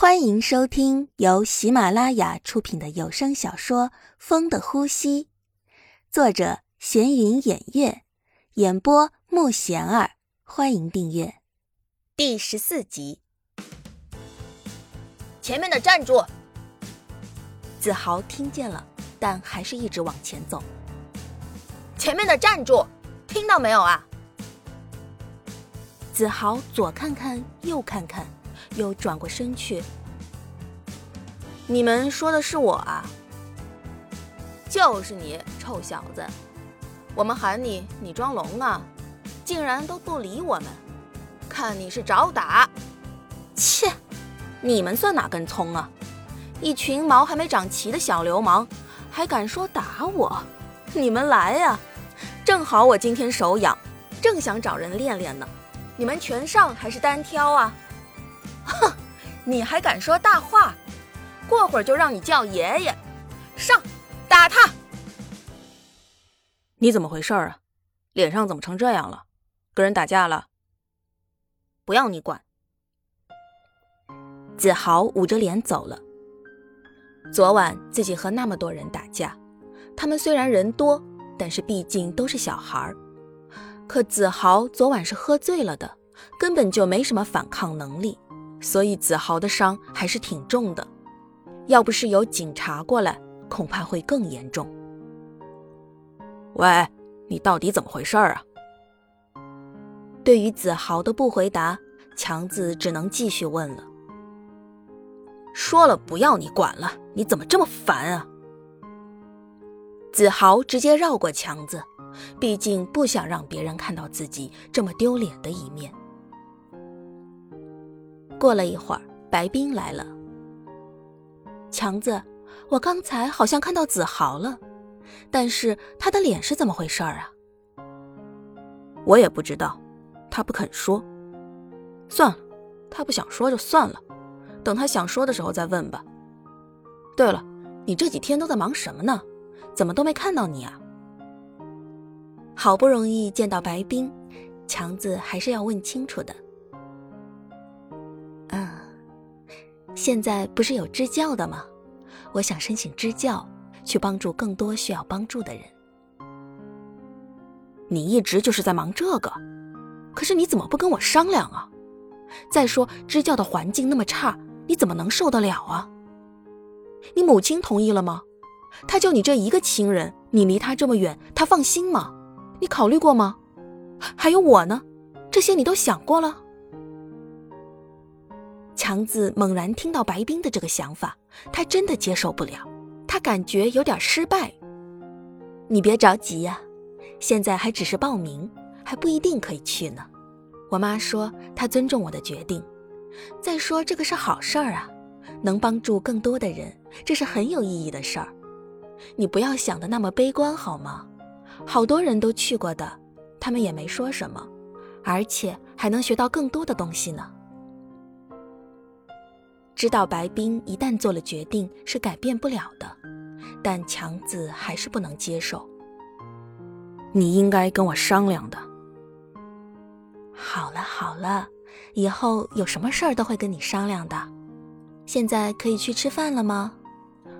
欢迎收听由喜马拉雅出品的有声小说《风的呼吸》，作者闲云掩月，演播木贤儿。欢迎订阅第十四集。前面的站住！子豪听见了，但还是一直往前走。前面的站住！听到没有啊？子豪左看看，右看看。又转过身去。你们说的是我啊？就是你，臭小子！我们喊你，你装聋啊？竟然都不理我们，看你是找打！切！你们算哪根葱啊？一群毛还没长齐的小流氓，还敢说打我？你们来呀！正好我今天手痒，正想找人练练呢。你们全上还是单挑啊？哼，你还敢说大话？过会儿就让你叫爷爷！上，打他！你怎么回事啊？脸上怎么成这样了？跟人打架了？不要你管。子豪捂着脸走了。昨晚自己和那么多人打架，他们虽然人多，但是毕竟都是小孩儿。可子豪昨晚是喝醉了的，根本就没什么反抗能力。所以子豪的伤还是挺重的，要不是有警察过来，恐怕会更严重。喂，你到底怎么回事啊？对于子豪的不回答，强子只能继续问了。说了不要你管了，你怎么这么烦啊？子豪直接绕过强子，毕竟不想让别人看到自己这么丢脸的一面。过了一会儿，白冰来了。强子，我刚才好像看到子豪了，但是他的脸是怎么回事儿啊？我也不知道，他不肯说。算了，他不想说就算了，等他想说的时候再问吧。对了，你这几天都在忙什么呢？怎么都没看到你啊？好不容易见到白冰，强子还是要问清楚的。现在不是有支教的吗？我想申请支教，去帮助更多需要帮助的人。你一直就是在忙这个，可是你怎么不跟我商量啊？再说支教的环境那么差，你怎么能受得了啊？你母亲同意了吗？他就你这一个亲人，你离他这么远，他放心吗？你考虑过吗？还有我呢，这些你都想过了？强子猛然听到白冰的这个想法，他真的接受不了，他感觉有点失败。你别着急呀，现在还只是报名，还不一定可以去呢。我妈说她尊重我的决定，再说这个是好事儿啊，能帮助更多的人，这是很有意义的事儿。你不要想的那么悲观好吗？好多人都去过的，他们也没说什么，而且还能学到更多的东西呢。知道白冰一旦做了决定是改变不了的，但强子还是不能接受。你应该跟我商量的。好了好了，以后有什么事儿都会跟你商量的。现在可以去吃饭了吗？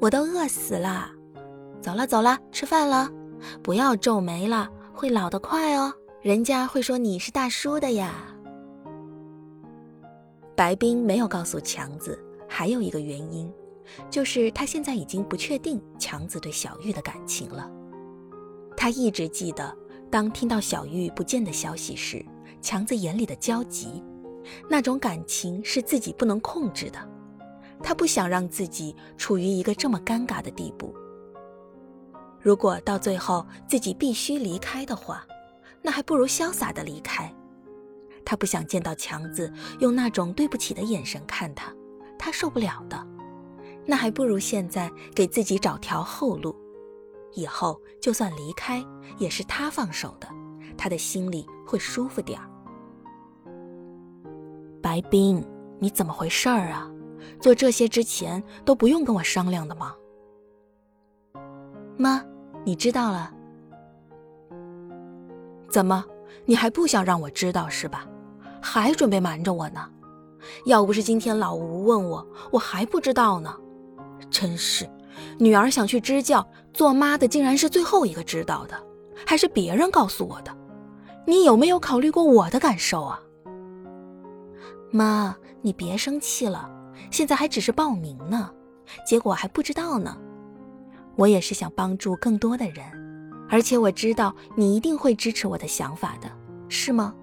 我都饿死了。走了走了，吃饭了。不要皱眉了，会老得快哦。人家会说你是大叔的呀。白冰没有告诉强子，还有一个原因，就是他现在已经不确定强子对小玉的感情了。他一直记得，当听到小玉不见的消息时，强子眼里的焦急，那种感情是自己不能控制的。他不想让自己处于一个这么尴尬的地步。如果到最后自己必须离开的话，那还不如潇洒的离开。他不想见到强子用那种对不起的眼神看他，他受不了的。那还不如现在给自己找条后路，以后就算离开也是他放手的，他的心里会舒服点儿。白冰，你怎么回事儿啊？做这些之前都不用跟我商量的吗？妈，你知道了？怎么，你还不想让我知道是吧？还准备瞒着我呢？要不是今天老吴问我，我还不知道呢。真是，女儿想去支教，做妈的竟然是最后一个知道的，还是别人告诉我的。你有没有考虑过我的感受啊？妈，你别生气了，现在还只是报名呢，结果还不知道呢。我也是想帮助更多的人，而且我知道你一定会支持我的想法的，是吗？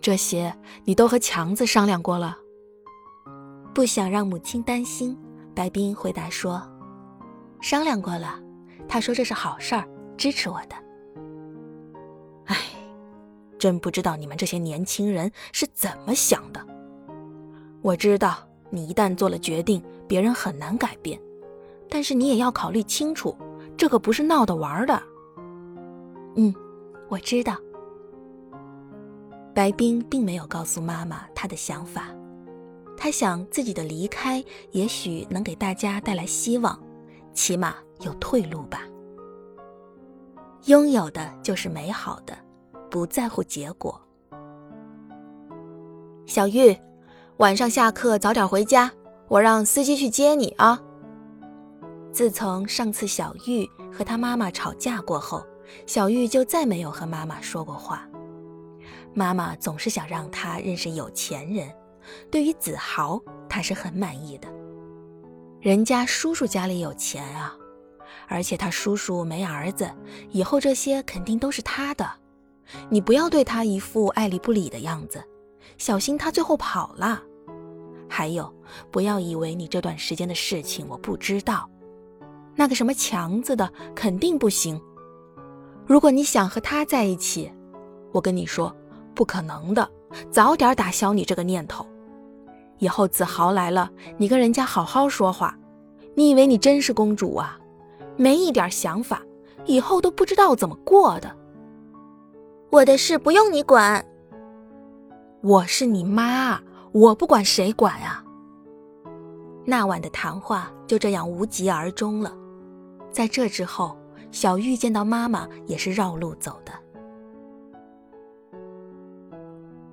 这些你都和强子商量过了？不想让母亲担心，白冰回答说：“商量过了，他说这是好事儿，支持我的。”哎，真不知道你们这些年轻人是怎么想的。我知道你一旦做了决定，别人很难改变，但是你也要考虑清楚，这可不是闹着玩的。嗯，我知道。白冰并没有告诉妈妈他的想法，他想自己的离开也许能给大家带来希望，起码有退路吧。拥有的就是美好的，不在乎结果。小玉，晚上下课早点回家，我让司机去接你啊。自从上次小玉和她妈妈吵架过后，小玉就再没有和妈妈说过话。妈妈总是想让他认识有钱人，对于子豪，他是很满意的。人家叔叔家里有钱啊，而且他叔叔没儿子，以后这些肯定都是他的。你不要对他一副爱理不理的样子，小心他最后跑了。还有，不要以为你这段时间的事情我不知道。那个什么强子的肯定不行。如果你想和他在一起，我跟你说。不可能的，早点打消你这个念头。以后子豪来了，你跟人家好好说话。你以为你真是公主啊？没一点想法，以后都不知道怎么过的。我的事不用你管。我是你妈，我不管谁管啊。那晚的谈话就这样无疾而终了。在这之后，小玉见到妈妈也是绕路走的。